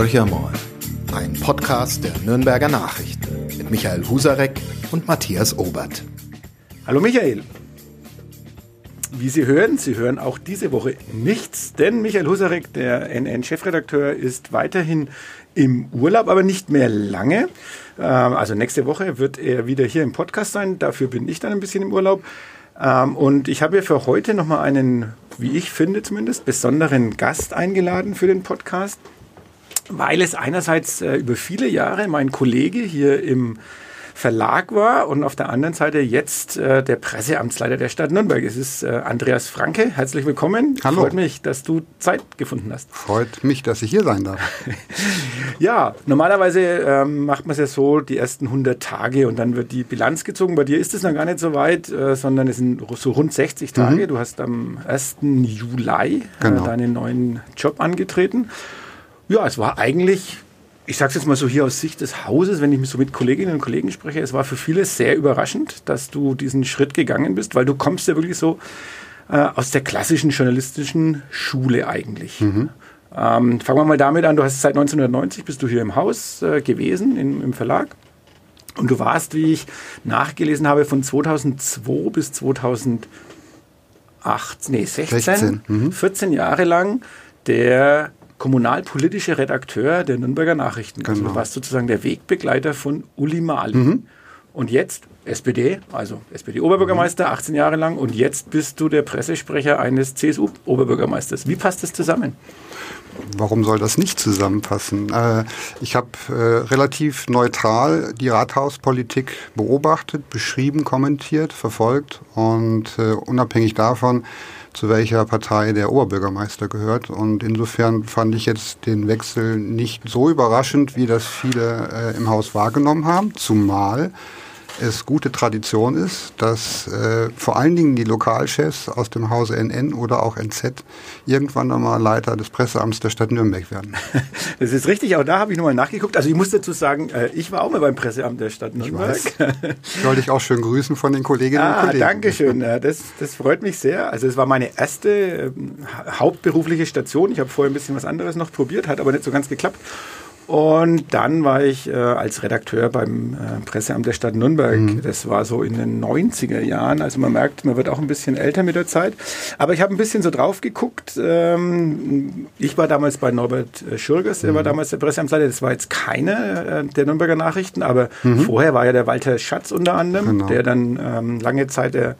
Horcher mal, ein Podcast der Nürnberger Nachrichten mit Michael Husarek und Matthias Obert. Hallo Michael. Wie Sie hören, Sie hören auch diese Woche nichts, denn Michael Husarek, der NN-Chefredakteur, ist weiterhin im Urlaub, aber nicht mehr lange. Ähm, also nächste Woche wird er wieder hier im Podcast sein. Dafür bin ich dann ein bisschen im Urlaub. Ähm, und ich habe für heute nochmal einen, wie ich finde zumindest, besonderen Gast eingeladen für den Podcast, weil es einerseits äh, über viele Jahre mein Kollege hier im Verlag war und auf der anderen Seite jetzt äh, der Presseamtsleiter der Stadt Nürnberg. Es ist äh, Andreas Franke. Herzlich willkommen. Hallo. Freut mich, dass du Zeit gefunden hast. Freut mich, dass ich hier sein darf. ja, normalerweise ähm, macht man es ja so, die ersten 100 Tage und dann wird die Bilanz gezogen. Bei dir ist es noch gar nicht so weit, äh, sondern es sind so rund 60 Tage. Mhm. Du hast am 1. Juli äh, genau. deinen neuen Job angetreten. Ja, es war eigentlich ich sage es jetzt mal so hier aus Sicht des Hauses, wenn ich mich so mit Kolleginnen und Kollegen spreche, es war für viele sehr überraschend, dass du diesen Schritt gegangen bist, weil du kommst ja wirklich so äh, aus der klassischen journalistischen Schule eigentlich. Mhm. Ähm, fangen wir mal damit an, du hast seit 1990 bist du hier im Haus äh, gewesen, in, im Verlag. Und du warst, wie ich nachgelesen habe, von 2002 bis 2008, nee, 16, 16. Mhm. 14 Jahre lang der kommunalpolitischer Redakteur der Nürnberger Nachrichten. Also genau. Also du warst sozusagen der Wegbegleiter von Uli Mali. Mhm. Und jetzt SPD, also SPD-Oberbürgermeister, 18 mhm. Jahre lang. Und jetzt bist du der Pressesprecher eines CSU-Oberbürgermeisters. Wie passt das zusammen? Warum soll das nicht zusammenpassen? Äh, ich habe äh, relativ neutral die Rathauspolitik beobachtet, beschrieben, kommentiert, verfolgt und äh, unabhängig davon, zu welcher Partei der Oberbürgermeister gehört. Und insofern fand ich jetzt den Wechsel nicht so überraschend, wie das viele äh, im Haus wahrgenommen haben, zumal es gute Tradition ist, dass äh, vor allen Dingen die Lokalchefs aus dem Hause NN oder auch NZ irgendwann einmal Leiter des Presseamts der Stadt Nürnberg werden. Das ist richtig, auch da habe ich nochmal nachgeguckt. Also ich muss dazu sagen, äh, ich war auch mal beim Presseamt der Stadt Nürnberg. Ich weiß. Soll ich auch schön grüßen von den Kolleginnen ah, und Kollegen. Dankeschön, das, das freut mich sehr. Also es war meine erste äh, hauptberufliche Station. Ich habe vorher ein bisschen was anderes noch probiert, hat aber nicht so ganz geklappt. Und dann war ich äh, als Redakteur beim äh, Presseamt der Stadt Nürnberg. Mhm. Das war so in den 90er Jahren. Also man merkt, man wird auch ein bisschen älter mit der Zeit. Aber ich habe ein bisschen so drauf geguckt. Ähm, ich war damals bei Norbert äh, Schürgers, der mhm. war damals der Presseamtsleiter. Das war jetzt keine äh, der Nürnberger Nachrichten, aber mhm. vorher war ja der Walter Schatz unter anderem, genau. der dann ähm, lange Zeit der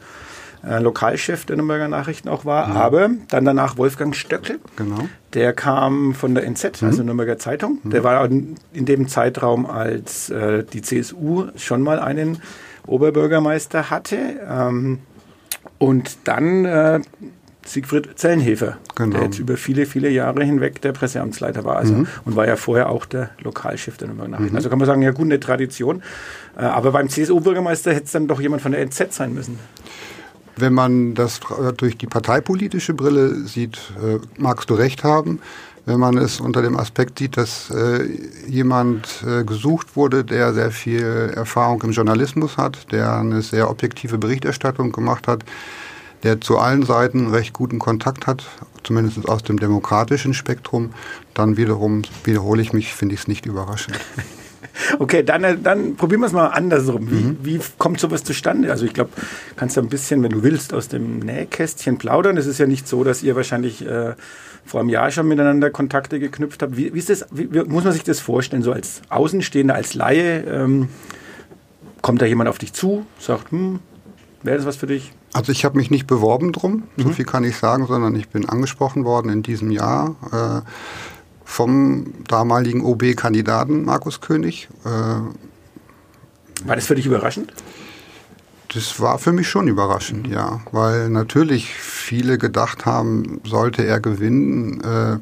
äh, Lokalchef der Nürnberger Nachrichten auch war. Mhm. Aber dann danach Wolfgang Stöckel. Genau. Der kam von der NZ, mhm. also Nürnberger Zeitung. Mhm. Der war in dem Zeitraum, als äh, die CSU schon mal einen Oberbürgermeister hatte. Ähm, und dann äh, Siegfried Zellenhefer, genau. der jetzt über viele, viele Jahre hinweg der Presseamtsleiter war also, mhm. und war ja vorher auch der Lokalchef der Nürnberger Nachrichten. Mhm. Also kann man sagen, ja gut, eine Tradition. Äh, aber beim CSU-Bürgermeister hätte es dann doch jemand von der NZ sein müssen. Wenn man das durch die parteipolitische Brille sieht, äh, magst du recht haben. Wenn man es unter dem Aspekt sieht, dass äh, jemand äh, gesucht wurde, der sehr viel Erfahrung im Journalismus hat, der eine sehr objektive Berichterstattung gemacht hat, der zu allen Seiten recht guten Kontakt hat, zumindest aus dem demokratischen Spektrum, dann wiederum wiederhole ich mich, finde ich es nicht überraschend. Okay, dann, dann probieren wir es mal andersrum. Wie, mhm. wie kommt sowas zustande? Also ich glaube, kannst du ein bisschen, wenn du willst, aus dem Nähkästchen plaudern. Es ist ja nicht so, dass ihr wahrscheinlich äh, vor einem Jahr schon miteinander Kontakte geknüpft habt. Wie, wie ist das, wie, wie, muss man sich das vorstellen, so als Außenstehender, als Laie? Ähm, kommt da jemand auf dich zu, sagt, hm, wäre das was für dich? Also ich habe mich nicht beworben drum, mhm. so viel kann ich sagen, sondern ich bin angesprochen worden in diesem Jahr. Äh, vom damaligen OB-Kandidaten Markus König. Äh, war das für dich überraschend? Das war für mich schon überraschend, ja, weil natürlich viele gedacht haben, sollte er gewinnen, äh,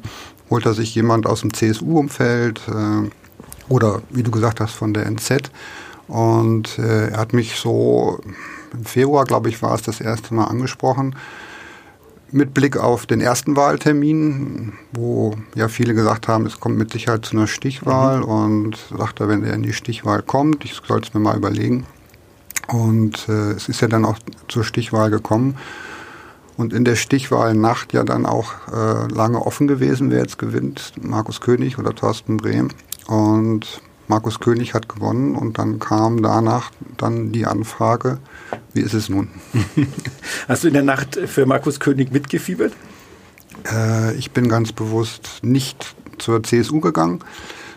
holt er sich jemand aus dem CSU-Umfeld äh, oder wie du gesagt hast von der NZ. Und äh, er hat mich so im Februar, glaube ich, war es das erste Mal angesprochen mit Blick auf den ersten Wahltermin, wo ja viele gesagt haben, es kommt mit Sicherheit zu einer Stichwahl mhm. und sagte, wenn er in die Stichwahl kommt, ich soll es mir mal überlegen. Und äh, es ist ja dann auch zur Stichwahl gekommen. und in der Stichwahlnacht ja dann auch äh, lange offen gewesen, wer jetzt gewinnt, Markus König oder Thorsten Brehm. Und Markus König hat gewonnen und dann kam danach dann die Anfrage, wie ist es nun? Hast du in der Nacht für Markus König mitgefiebert? Äh, ich bin ganz bewusst nicht zur CSU gegangen,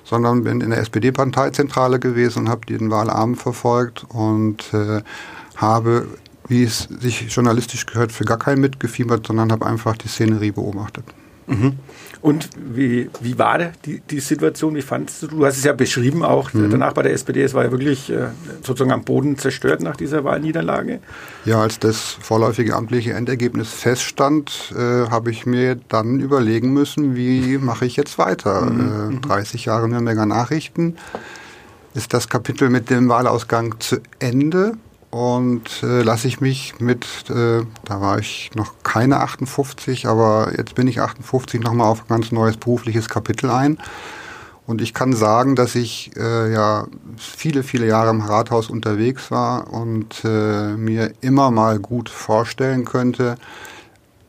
sondern bin in der SPD-Parteizentrale gewesen und habe den Wahlabend verfolgt und äh, habe wie es sich journalistisch gehört, für gar keinen mitgefiebert, sondern habe einfach die Szenerie beobachtet. Mhm. Und wie, wie war die, die Situation? Wie fandest du? Du hast es ja beschrieben auch mhm. danach bei der SPD. Es war ja wirklich äh, sozusagen am Boden zerstört nach dieser Wahlniederlage. Ja, als das vorläufige amtliche Endergebnis feststand, äh, habe ich mir dann überlegen müssen, wie mache ich jetzt weiter? Mhm. Äh, 30 Jahre Nürnberger Nachrichten. Ist das Kapitel mit dem Wahlausgang zu Ende? Und äh, lasse ich mich mit, äh, da war ich noch keine 58, aber jetzt bin ich 58, nochmal auf ein ganz neues berufliches Kapitel ein. Und ich kann sagen, dass ich äh, ja viele, viele Jahre im Rathaus unterwegs war und äh, mir immer mal gut vorstellen könnte,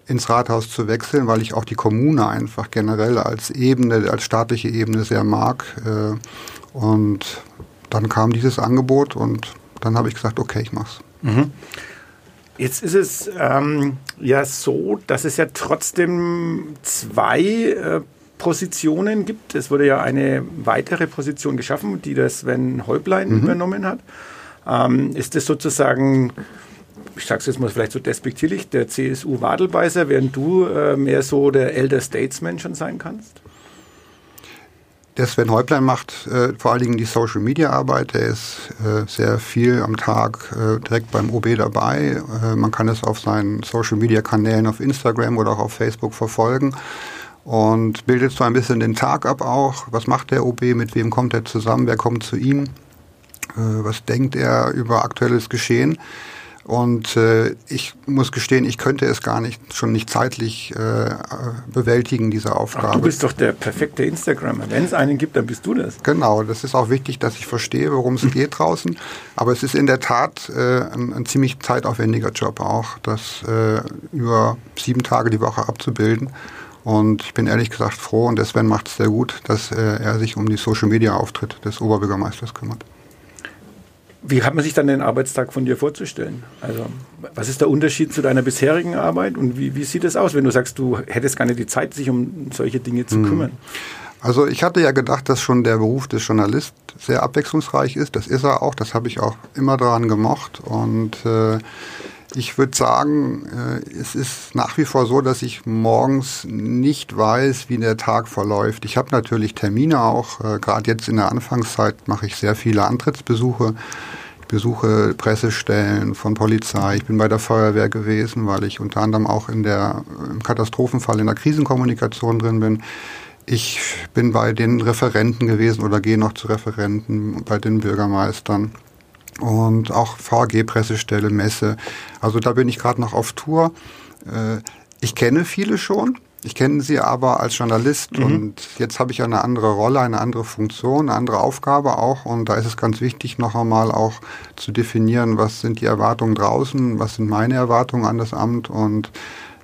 ins Rathaus zu wechseln, weil ich auch die Kommune einfach generell als Ebene, als staatliche Ebene sehr mag. Äh, und dann kam dieses Angebot und dann habe ich gesagt, okay, ich mach's. Mhm. Jetzt ist es ähm, ja so, dass es ja trotzdem zwei äh, Positionen gibt. Es wurde ja eine weitere Position geschaffen, die das Sven Häublein mhm. übernommen hat. Ähm, ist das sozusagen, ich sage es jetzt mal vielleicht so despektierlich, der CSU-Wadelbeißer, während du äh, mehr so der Elder Statesman schon sein kannst? Der Sven Häuplein macht äh, vor allen Dingen die Social Media Arbeit. Er ist äh, sehr viel am Tag äh, direkt beim OB dabei. Äh, man kann es auf seinen Social Media Kanälen auf Instagram oder auch auf Facebook verfolgen und bildet so ein bisschen den Tag ab auch. Was macht der OB? Mit wem kommt er zusammen? Wer kommt zu ihm? Äh, was denkt er über aktuelles Geschehen? Und äh, ich muss gestehen, ich könnte es gar nicht, schon nicht zeitlich äh, bewältigen, diese Aufgabe. Ach, du bist doch der perfekte Instagrammer. Wenn es einen gibt, dann bist du das. Genau, das ist auch wichtig, dass ich verstehe, worum es geht draußen. Aber es ist in der Tat äh, ein, ein ziemlich zeitaufwendiger Job auch, das äh, über sieben Tage die Woche abzubilden. Und ich bin ehrlich gesagt froh, und der Sven macht es sehr gut, dass äh, er sich um die Social-Media-Auftritt des Oberbürgermeisters kümmert. Wie hat man sich dann den Arbeitstag von dir vorzustellen? Also, was ist der Unterschied zu deiner bisherigen Arbeit und wie, wie sieht es aus, wenn du sagst, du hättest gar nicht die Zeit, sich um solche Dinge zu hm. kümmern? Also ich hatte ja gedacht, dass schon der Beruf des Journalist sehr abwechslungsreich ist. Das ist er auch. Das habe ich auch immer daran gemocht. Und äh, ich würde sagen, äh, es ist nach wie vor so, dass ich morgens nicht weiß, wie der Tag verläuft. Ich habe natürlich Termine auch. Äh, Gerade jetzt in der Anfangszeit mache ich sehr viele Antrittsbesuche. Ich besuche Pressestellen von Polizei. Ich bin bei der Feuerwehr gewesen, weil ich unter anderem auch in der, im Katastrophenfall in der Krisenkommunikation drin bin. Ich bin bei den Referenten gewesen oder gehe noch zu Referenten, bei den Bürgermeistern und auch VAG-Pressestelle, Messe. Also da bin ich gerade noch auf Tour. Äh, ich kenne viele schon. Ich kenne sie aber als Journalist mhm. und jetzt habe ich eine andere Rolle, eine andere Funktion, eine andere Aufgabe auch und da ist es ganz wichtig, noch einmal auch zu definieren, was sind die Erwartungen draußen, was sind meine Erwartungen an das Amt und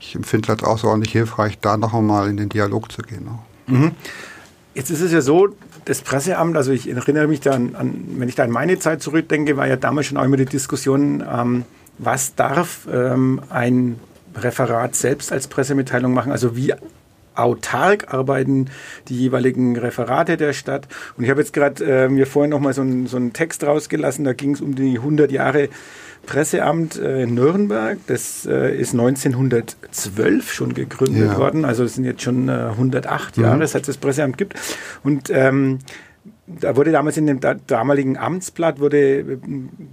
ich empfinde es halt ordentlich hilfreich, da noch einmal in den Dialog zu gehen. Mhm. Jetzt ist es ja so, das Presseamt, also ich erinnere mich dann an, wenn ich da an meine Zeit zurückdenke, war ja damals schon auch immer die Diskussion, ähm, was darf ähm, ein Referat selbst als Pressemitteilung machen, also wie autark arbeiten die jeweiligen Referate der Stadt. Und ich habe jetzt gerade äh, mir vorhin noch mal so, ein, so einen Text rausgelassen, da ging es um die 100 Jahre Presseamt äh, Nürnberg. Das äh, ist 1912 schon gegründet ja. worden. Also es sind jetzt schon äh, 108 mhm. Jahre, seit es das Presseamt gibt. Und ähm, da wurde damals in dem damaligen Amtsblatt wurde äh,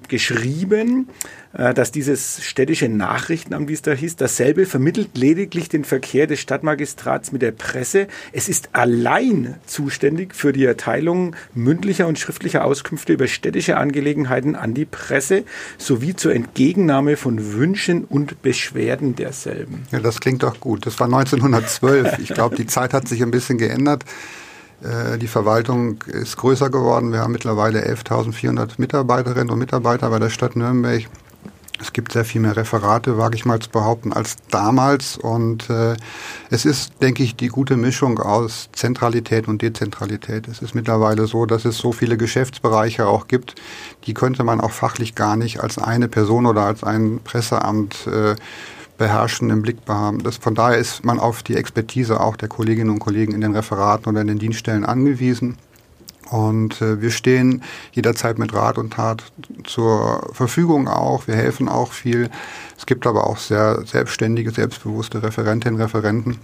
geschrieben, äh, dass dieses städtische Nachrichtenamt, wie es da hieß, dasselbe vermittelt lediglich den Verkehr des Stadtmagistrats mit der Presse. Es ist allein zuständig für die Erteilung mündlicher und schriftlicher Auskünfte über städtische Angelegenheiten an die Presse sowie zur Entgegennahme von Wünschen und Beschwerden derselben. Ja, das klingt doch gut. Das war 1912. Ich glaube, die Zeit hat sich ein bisschen geändert. Äh, die Verwaltung ist größer geworden. Wir haben mittlerweile 11.400 Mitarbeiterinnen und Mitarbeiter bei der Stadt Nürnberg. Es gibt sehr viel mehr Referate, wage ich mal zu behaupten, als damals. Und äh, es ist, denke ich, die gute Mischung aus Zentralität und Dezentralität. Es ist mittlerweile so, dass es so viele Geschäftsbereiche auch gibt, die könnte man auch fachlich gar nicht als eine Person oder als ein Presseamt äh, beherrschen, im Blick haben. Das, von daher ist man auf die Expertise auch der Kolleginnen und Kollegen in den Referaten oder in den Dienststellen angewiesen. Und äh, wir stehen jederzeit mit Rat und Tat zur Verfügung auch. Wir helfen auch viel. Es gibt aber auch sehr selbstständige, selbstbewusste Referentinnen und Referenten,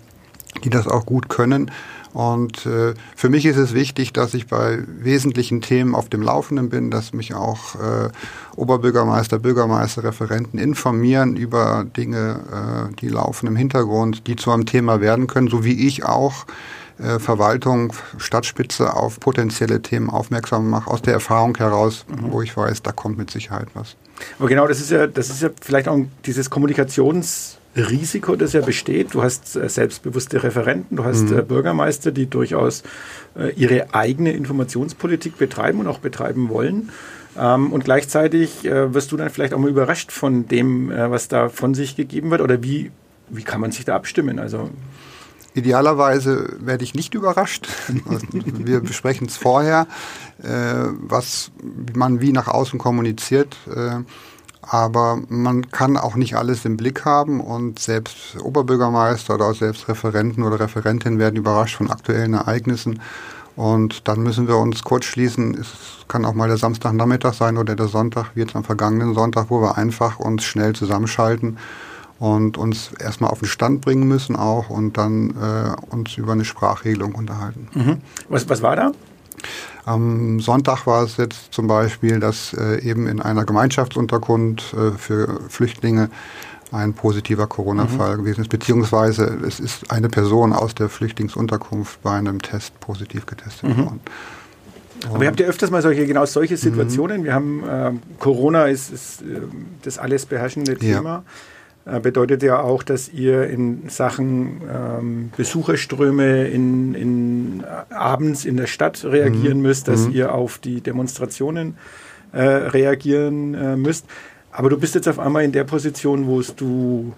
die das auch gut können. Und äh, für mich ist es wichtig, dass ich bei wesentlichen Themen auf dem Laufenden bin, dass mich auch äh, Oberbürgermeister, Bürgermeister, Referenten informieren über Dinge, äh, die laufen im Hintergrund, die zu einem Thema werden können, so wie ich auch äh, Verwaltung, Stadtspitze auf potenzielle Themen aufmerksam mache, aus der Erfahrung heraus, mhm. wo ich weiß, da kommt mit Sicherheit was. Aber genau, das ist ja, das ist ja vielleicht auch dieses Kommunikationsrisiko, das ja besteht. Du hast äh, selbstbewusste Referenten, du hast mhm. äh, Bürgermeister, die durchaus äh, ihre eigene Informationspolitik betreiben und auch betreiben wollen. Ähm, und gleichzeitig wirst du dann vielleicht auch mal überrascht von dem, was da von sich gegeben wird. Oder wie, wie kann man sich da abstimmen? Also Idealerweise werde ich nicht überrascht. Wir besprechen es vorher, was man wie nach außen kommuniziert. Aber man kann auch nicht alles im Blick haben und selbst Oberbürgermeister oder selbst Referenten oder Referentinnen werden überrascht von aktuellen Ereignissen. Und dann müssen wir uns kurz schließen. Es kann auch mal der Samstagnachmittag sein oder der Sonntag, wie jetzt am vergangenen Sonntag, wo wir einfach uns schnell zusammenschalten und uns erstmal auf den Stand bringen müssen auch und dann äh, uns über eine Sprachregelung unterhalten. Mhm. Was, was war da? Am Sonntag war es jetzt zum Beispiel, dass äh, eben in einer Gemeinschaftsunterkunft äh, für Flüchtlinge ein positiver Corona-Fall mhm. gewesen ist, beziehungsweise es ist eine Person aus der Flüchtlingsunterkunft bei einem Test positiv getestet mhm. worden. Aber ihr habt ja öfters mal solche, genau solche mhm. Situationen. Mhm. Wir haben äh, Corona ist, ist äh, das alles beherrschende Thema. Ja. Äh, bedeutet ja auch, dass ihr in Sachen ähm, Besucherströme in, in, äh, abends in der Stadt reagieren mhm. müsst, dass mhm. ihr auf die Demonstrationen äh, reagieren äh, müsst. Aber du bist jetzt auf einmal in der Position, wo du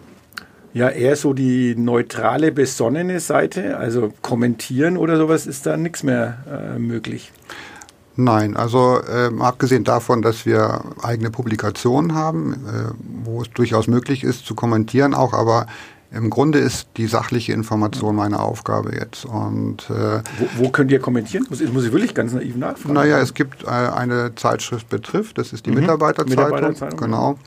ja eher so die neutrale, besonnene Seite, also kommentieren oder sowas, ist da nichts mehr äh, möglich. Nein, also äh, abgesehen davon, dass wir eigene Publikationen haben, äh, wo es durchaus möglich ist zu kommentieren auch, aber im Grunde ist die sachliche Information meine Aufgabe jetzt. Und, äh, wo, wo, könnt ihr kommentieren? Muss, muss ich wirklich ganz naiv nachfragen? Naja, es gibt äh, eine Zeitschrift betrifft, das ist die mhm. Mitarbeiterzeitung. Mitarbeiterzeitung. Genau.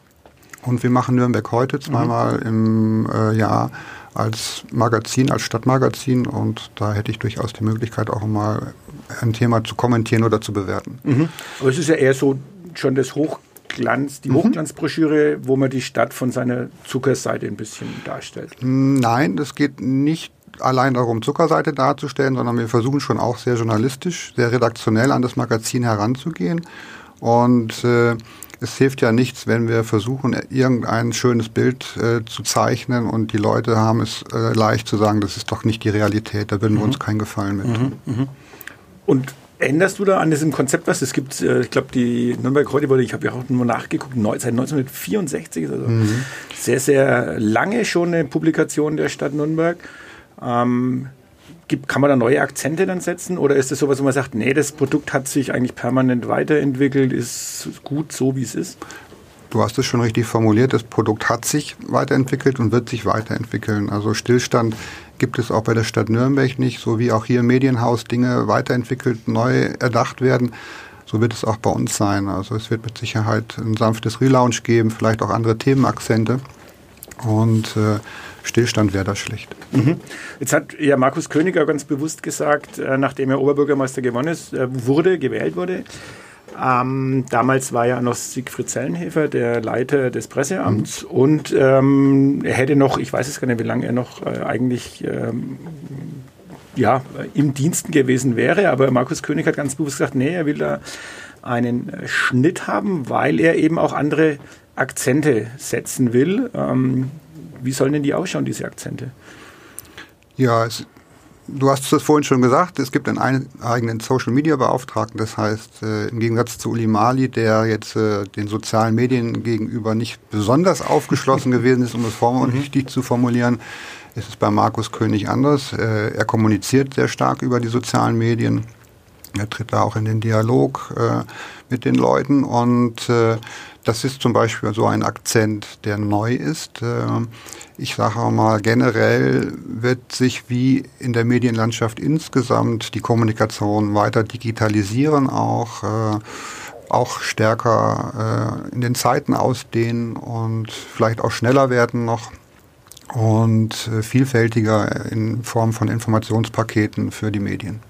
Und wir machen Nürnberg heute zweimal mhm. im äh, Jahr als Magazin, als Stadtmagazin und da hätte ich durchaus die Möglichkeit auch mal ein Thema zu kommentieren oder zu bewerten. Mhm. Aber es ist ja eher so schon das Hochglanz, die mhm. Hochglanzbroschüre, wo man die Stadt von seiner Zuckerseite ein bisschen darstellt. Nein, das geht nicht allein darum, Zuckerseite darzustellen, sondern wir versuchen schon auch sehr journalistisch, sehr redaktionell an das Magazin heranzugehen. Und äh, es hilft ja nichts, wenn wir versuchen, irgendein schönes Bild äh, zu zeichnen und die Leute haben es äh, leicht zu sagen, das ist doch nicht die Realität, da würden mhm. wir uns keinen Gefallen mit. Mhm. Mhm. Und änderst du da an diesem Konzept was? Es gibt, äh, ich glaube, die Nürnberg heute wurde, ich habe ja auch nur nachgeguckt, seit 1964, also mhm. sehr, sehr lange schon eine Publikation der Stadt Nürnberg. Ähm, gibt, kann man da neue Akzente dann setzen oder ist das sowas, wo man sagt, nee, das Produkt hat sich eigentlich permanent weiterentwickelt, ist gut so, wie es ist? Du hast es schon richtig formuliert, das Produkt hat sich weiterentwickelt und wird sich weiterentwickeln. Also Stillstand gibt es auch bei der Stadt Nürnberg nicht, so wie auch hier im Medienhaus Dinge weiterentwickelt, neu erdacht werden. So wird es auch bei uns sein. Also es wird mit Sicherheit ein sanftes Relaunch geben, vielleicht auch andere Themenakzente. Und äh, Stillstand wäre das schlecht. Mhm. Jetzt hat ja Markus Königer ganz bewusst gesagt, äh, nachdem er Oberbürgermeister gewonnen ist, äh, wurde, gewählt wurde, ähm, damals war ja noch Siegfried Zellenhefer der Leiter des Presseamts mhm. und ähm, er hätte noch, ich weiß es gar nicht, wie lange er noch äh, eigentlich ähm, ja, im Diensten gewesen wäre, aber Markus König hat ganz bewusst gesagt, nee, er will da einen Schnitt haben, weil er eben auch andere Akzente setzen will. Ähm, wie sollen denn die ausschauen, diese Akzente? Ja, es du hast es vorhin schon gesagt, es gibt einen eigenen Social Media Beauftragten. Das heißt, äh, im Gegensatz zu Uli Mali, der jetzt äh, den sozialen Medien gegenüber nicht besonders aufgeschlossen gewesen ist, um es vorsichtig mhm. zu formulieren, ist es bei Markus König anders. Äh, er kommuniziert sehr stark über die sozialen Medien. Er tritt da auch in den Dialog äh, mit den Leuten und äh, das ist zum Beispiel so ein Akzent, der neu ist. Ähm, ich sage mal, generell wird sich wie in der Medienlandschaft insgesamt die Kommunikation weiter digitalisieren, auch, äh, auch stärker äh, in den Zeiten ausdehnen und vielleicht auch schneller werden noch und äh, vielfältiger in Form von Informationspaketen für die Medien.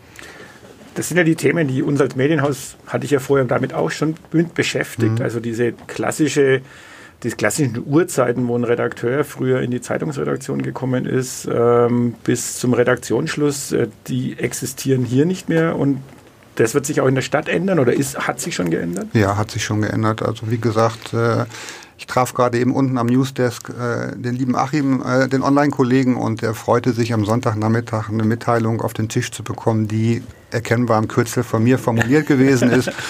Das sind ja die Themen, die uns als Medienhaus, hatte ich ja vorher damit auch schon beschäftigt. Mhm. Also diese klassische, die klassischen Uhrzeiten, wo ein Redakteur früher in die Zeitungsredaktion gekommen ist, ähm, bis zum Redaktionsschluss, äh, die existieren hier nicht mehr und das wird sich auch in der Stadt ändern oder ist, hat sich schon geändert? Ja, hat sich schon geändert. Also wie gesagt, äh, ich traf gerade eben unten am Newsdesk äh, den lieben Achim, äh, den Online-Kollegen, und er freute sich am Sonntagnachmittag eine Mitteilung auf den Tisch zu bekommen, die erkennbar im Kürzel von mir formuliert gewesen ist.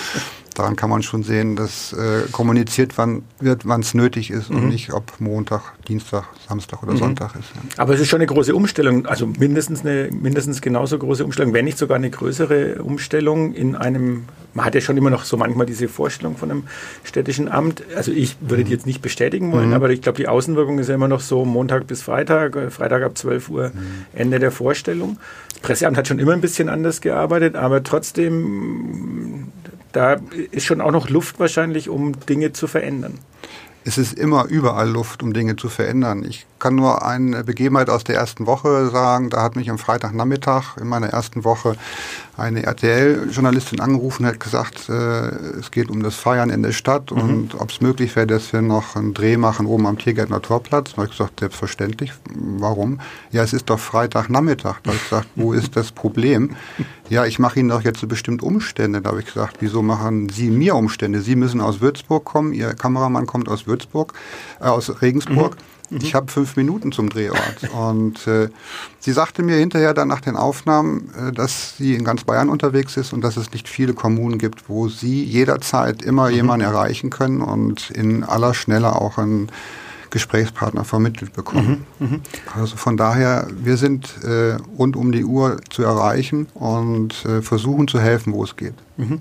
daran kann man schon sehen, dass äh, kommuniziert wann, wird, wann es nötig ist mhm. und nicht ob Montag, Dienstag, Samstag oder mhm. Sonntag ist. Ja. Aber es ist schon eine große Umstellung, also mindestens eine mindestens genauso große Umstellung, wenn nicht sogar eine größere Umstellung in einem, man hat ja schon immer noch so manchmal diese Vorstellung von einem städtischen Amt. Also ich würde die mhm. jetzt nicht bestätigen wollen, mhm. aber ich glaube, die Außenwirkung ist ja immer noch so Montag bis Freitag, äh, Freitag ab 12 Uhr mhm. Ende der Vorstellung. Presseamt hat schon immer ein bisschen anders gearbeitet, aber trotzdem da ist schon auch noch Luft wahrscheinlich, um Dinge zu verändern. Es ist immer überall Luft, um Dinge zu verändern. Ich kann nur eine Begebenheit aus der ersten Woche sagen. Da hat mich am Freitagnachmittag in meiner ersten Woche eine RTL-Journalistin angerufen und hat gesagt, äh, es geht um das Feiern in der Stadt mhm. und ob es möglich wäre, dass wir noch einen Dreh machen oben am Tiergärtner Torplatz. Da habe ich gesagt, selbstverständlich. Warum? Ja, es ist doch Freitagnachmittag. Da habe ich gesagt, wo ist das Problem? Ja, ich mache Ihnen doch jetzt so bestimmt Umstände. Da habe ich gesagt, wieso machen Sie mir Umstände? Sie müssen aus Würzburg kommen, Ihr Kameramann kommt aus Würzburg, äh, aus Regensburg. Mhm. Mhm. Ich habe fünf Minuten zum Drehort. Und äh, sie sagte mir hinterher dann nach den Aufnahmen, äh, dass sie in ganz Bayern unterwegs ist und dass es nicht viele Kommunen gibt, wo sie jederzeit immer mhm. jemanden erreichen können und in aller Schnelle auch ein Gesprächspartner vermittelt bekommen. Mhm, mh. Also von daher, wir sind äh, rund um die Uhr zu erreichen und äh, versuchen zu helfen, wo es geht. Mhm.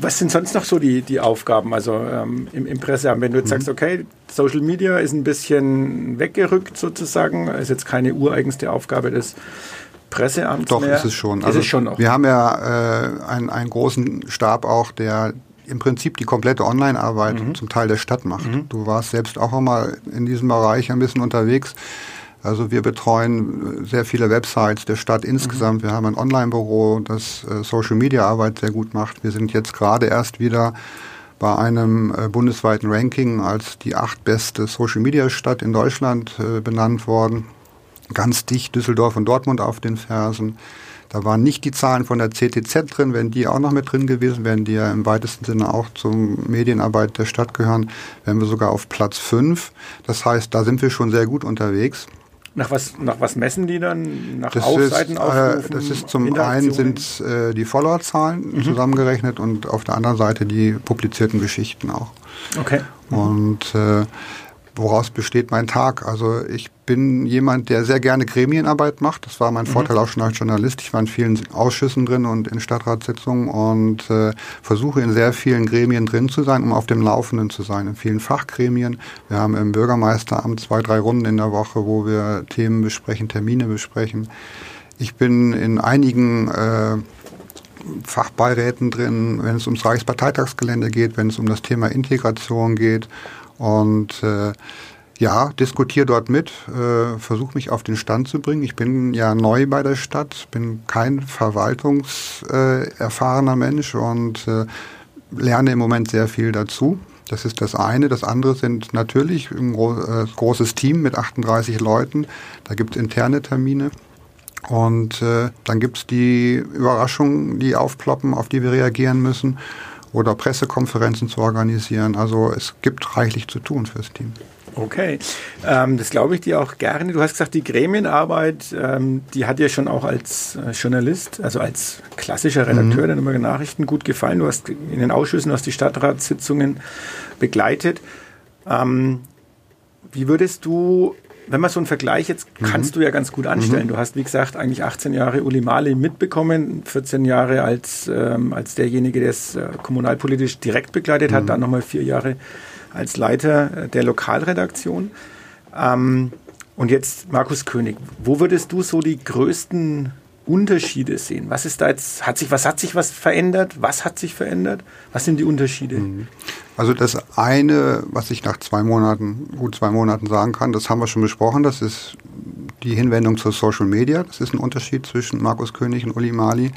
Was sind sonst noch so die, die Aufgaben, also ähm, im, im Presseamt, wenn du jetzt mhm. sagst, okay, Social Media ist ein bisschen weggerückt sozusagen, ist jetzt keine ureigenste Aufgabe des Presseamts Doch, mehr. ist es schon. Ist also, es schon auch. Wir haben ja äh, einen, einen großen Stab auch, der im Prinzip die komplette Online-Arbeit mhm. zum Teil der Stadt macht. Mhm. Du warst selbst auch einmal in diesem Bereich ein bisschen unterwegs. Also wir betreuen sehr viele Websites der Stadt insgesamt. Mhm. Wir haben ein Online-Büro, das äh, Social-Media-Arbeit sehr gut macht. Wir sind jetzt gerade erst wieder bei einem äh, bundesweiten Ranking als die acht beste Social-Media-Stadt in Deutschland äh, benannt worden. Ganz dicht Düsseldorf und Dortmund auf den Fersen. Da waren nicht die Zahlen von der CTZ drin. Wenn die auch noch mit drin gewesen wären, die ja im weitesten Sinne auch zur Medienarbeit der Stadt gehören, wären wir sogar auf Platz 5. Das heißt, da sind wir schon sehr gut unterwegs. Nach was, nach was messen die dann? Nach das Aufseiten ist, äh, Das ist zum einen sind äh, die Followerzahlen mhm. zusammengerechnet und auf der anderen Seite die publizierten Geschichten auch. Okay. Mhm. Und äh, woraus besteht mein Tag? Also ich bin jemand, der sehr gerne Gremienarbeit macht. Das war mein mhm. Vorteil auch schon als Journalist. Ich war in vielen Ausschüssen drin und in Stadtratssitzungen und äh, versuche in sehr vielen Gremien drin zu sein, um auf dem Laufenden zu sein. In vielen Fachgremien. Wir haben im Bürgermeisteramt zwei, drei Runden in der Woche, wo wir Themen besprechen, Termine besprechen. Ich bin in einigen äh, Fachbeiräten drin, wenn es ums Reichsparteitagsgelände geht, wenn es um das Thema Integration geht und äh, ja, diskutiere dort mit, äh, versuche mich auf den Stand zu bringen. Ich bin ja neu bei der Stadt, bin kein verwaltungserfahrener äh, Mensch und äh, lerne im Moment sehr viel dazu. Das ist das eine. Das andere sind natürlich ein äh, großes Team mit 38 Leuten. Da gibt es interne Termine. Und äh, dann gibt es die Überraschungen, die aufploppen, auf die wir reagieren müssen oder Pressekonferenzen zu organisieren. Also es gibt reichlich zu tun fürs Team. Okay, ähm, das glaube ich dir auch gerne. Du hast gesagt, die Gremienarbeit, ähm, die hat dir schon auch als äh, Journalist, also als klassischer Redakteur mhm. der Nachrichten gut gefallen. Du hast in den Ausschüssen, du hast die Stadtratssitzungen begleitet. Ähm, wie würdest du, wenn man so einen Vergleich jetzt, mhm. kannst du ja ganz gut anstellen. Mhm. Du hast, wie gesagt, eigentlich 18 Jahre Uli Mali mitbekommen, 14 Jahre als, ähm, als derjenige, der es äh, kommunalpolitisch direkt begleitet hat, mhm. dann nochmal vier Jahre als Leiter der Lokalredaktion. Ähm, und jetzt Markus König, wo würdest du so die größten Unterschiede sehen? Was ist da jetzt, hat sich, was hat sich was verändert? Was hat sich verändert? Was sind die Unterschiede? Also das eine, was ich nach zwei Monaten, gut zwei Monaten sagen kann, das haben wir schon besprochen, das ist die Hinwendung zur Social Media. Das ist ein Unterschied zwischen Markus König und Uli Mali.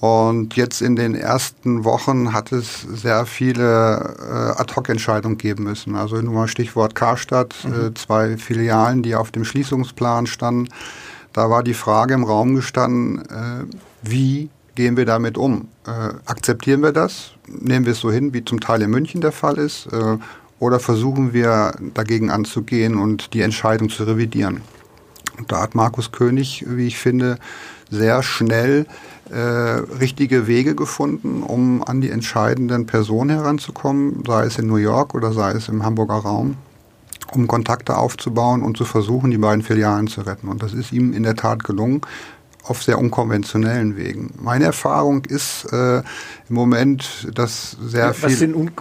Und jetzt in den ersten Wochen hat es sehr viele äh, Ad-Hoc-Entscheidungen geben müssen. Also nur mal Stichwort Karstadt, mhm. äh, zwei Filialen, die auf dem Schließungsplan standen. Da war die Frage im Raum gestanden, äh, wie gehen wir damit um? Äh, akzeptieren wir das? Nehmen wir es so hin, wie zum Teil in München der Fall ist? Äh, oder versuchen wir dagegen anzugehen und die Entscheidung zu revidieren? Da hat Markus König, wie ich finde, sehr schnell äh, richtige Wege gefunden, um an die entscheidenden Personen heranzukommen, sei es in New York oder sei es im Hamburger Raum, um Kontakte aufzubauen und zu versuchen, die beiden Filialen zu retten. Und das ist ihm in der Tat gelungen auf sehr unkonventionellen Wegen. Meine Erfahrung ist äh, im Moment, dass sehr was viel. Sind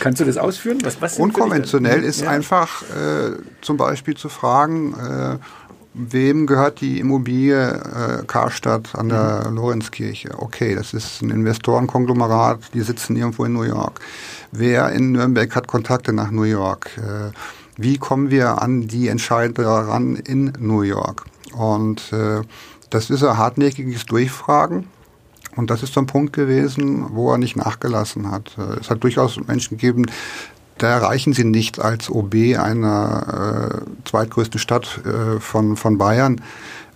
kannst du das ausführen? Was, was unkonventionell ist ja. einfach äh, zum Beispiel zu fragen, äh, wem gehört die Immobilie äh, Karstadt an der mhm. Lorenzkirche? Okay, das ist ein Investorenkonglomerat, die sitzen irgendwo in New York. Wer in Nürnberg hat Kontakte nach New York? Äh, wie kommen wir an die Entscheider ran in New York? Und äh, das ist ein hartnäckiges Durchfragen. Und das ist so ein Punkt gewesen, wo er nicht nachgelassen hat. Äh, es hat durchaus Menschen gegeben, da erreichen sie nicht als OB einer äh, zweitgrößten Stadt äh, von, von Bayern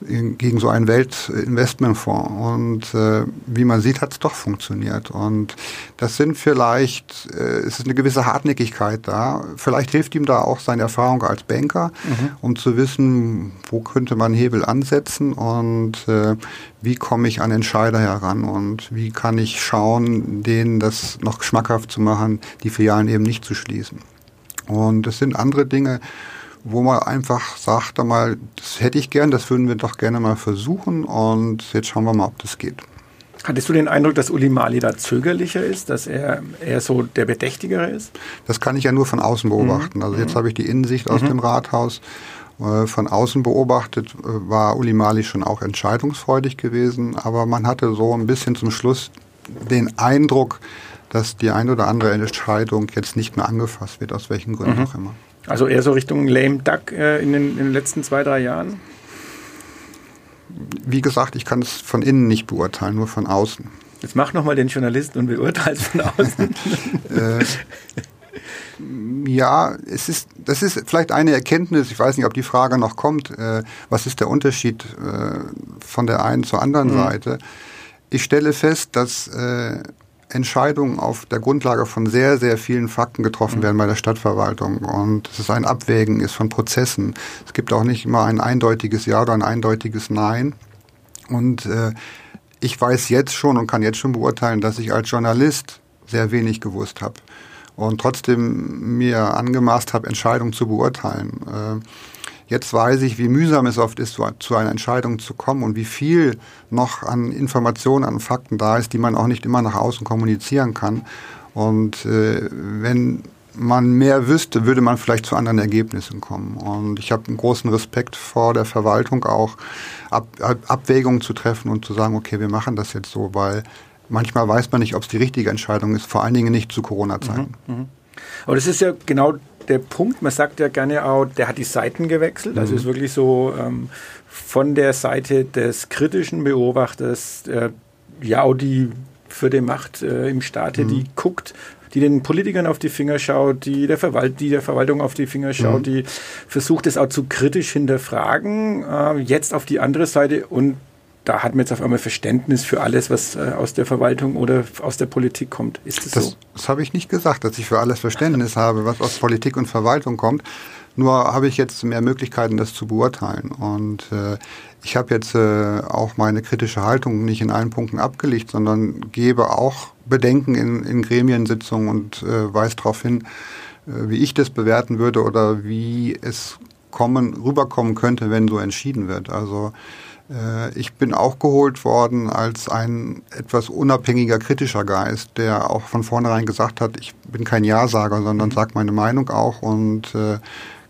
gegen so einen Weltinvestmentfonds. Und äh, wie man sieht, hat es doch funktioniert. Und das sind vielleicht, äh, es ist eine gewisse Hartnäckigkeit da. Vielleicht hilft ihm da auch seine Erfahrung als Banker, mhm. um zu wissen, wo könnte man Hebel ansetzen und äh, wie komme ich an Entscheider heran und wie kann ich schauen, denen das noch schmackhaft zu machen, die Filialen eben nicht zu schließen. Und es sind andere Dinge, wo man einfach sagt, einmal, das hätte ich gern, das würden wir doch gerne mal versuchen und jetzt schauen wir mal, ob das geht. Hattest du den Eindruck, dass Uli Mali da zögerlicher ist, dass er eher so der Bedächtigere ist? Das kann ich ja nur von außen beobachten. Mhm. Also jetzt mhm. habe ich die Innensicht aus mhm. dem Rathaus. Äh, von außen beobachtet äh, war Uli Mali schon auch entscheidungsfreudig gewesen, aber man hatte so ein bisschen zum Schluss den Eindruck, dass die ein oder andere Entscheidung jetzt nicht mehr angefasst wird, aus welchen Gründen mhm. auch immer. Also eher so Richtung Lame Duck äh, in, den, in den letzten zwei, drei Jahren? Wie gesagt, ich kann es von innen nicht beurteilen, nur von außen. Jetzt mach nochmal den Journalisten und beurteile es von außen. äh, ja, es ist, das ist vielleicht eine Erkenntnis, ich weiß nicht, ob die Frage noch kommt, äh, was ist der Unterschied äh, von der einen zur anderen mhm. Seite? Ich stelle fest, dass äh, Entscheidungen auf der Grundlage von sehr, sehr vielen Fakten getroffen mhm. werden bei der Stadtverwaltung. Und es ist ein Abwägen ist von Prozessen. Es gibt auch nicht immer ein eindeutiges Ja oder ein eindeutiges Nein. Und äh, ich weiß jetzt schon und kann jetzt schon beurteilen, dass ich als Journalist sehr wenig gewusst habe und trotzdem mir angemaßt habe, Entscheidungen zu beurteilen. Äh, Jetzt weiß ich, wie mühsam es oft ist, zu einer Entscheidung zu kommen und wie viel noch an Informationen, an Fakten da ist, die man auch nicht immer nach außen kommunizieren kann. Und äh, wenn man mehr wüsste, würde man vielleicht zu anderen Ergebnissen kommen. Und ich habe einen großen Respekt vor der Verwaltung auch, Ab Ab Abwägungen zu treffen und zu sagen, okay, wir machen das jetzt so, weil manchmal weiß man nicht, ob es die richtige Entscheidung ist, vor allen Dingen nicht zu Corona-Zeiten. Mhm, mh. Aber das ist ja genau der Punkt, man sagt ja gerne auch, der hat die Seiten gewechselt. Also mhm. ist wirklich so ähm, von der Seite des kritischen Beobachters, äh, ja auch die für die Macht äh, im Staate, mhm. die guckt, die den Politikern auf die Finger schaut, die der, Verwalt die der Verwaltung auf die Finger schaut, mhm. die versucht es auch zu kritisch hinterfragen, äh, jetzt auf die andere Seite und da hat man jetzt auf einmal Verständnis für alles, was äh, aus der Verwaltung oder aus der Politik kommt. Ist das, das so? Das habe ich nicht gesagt, dass ich für alles Verständnis habe, was aus Politik und Verwaltung kommt. Nur habe ich jetzt mehr Möglichkeiten, das zu beurteilen. Und äh, ich habe jetzt äh, auch meine kritische Haltung nicht in allen Punkten abgelegt, sondern gebe auch Bedenken in, in Gremiensitzungen und äh, weise darauf hin, äh, wie ich das bewerten würde oder wie es kommen, rüberkommen könnte, wenn so entschieden wird. Also ich bin auch geholt worden als ein etwas unabhängiger, kritischer Geist, der auch von vornherein gesagt hat, ich bin kein Ja-Sager, sondern mhm. sage meine Meinung auch und äh,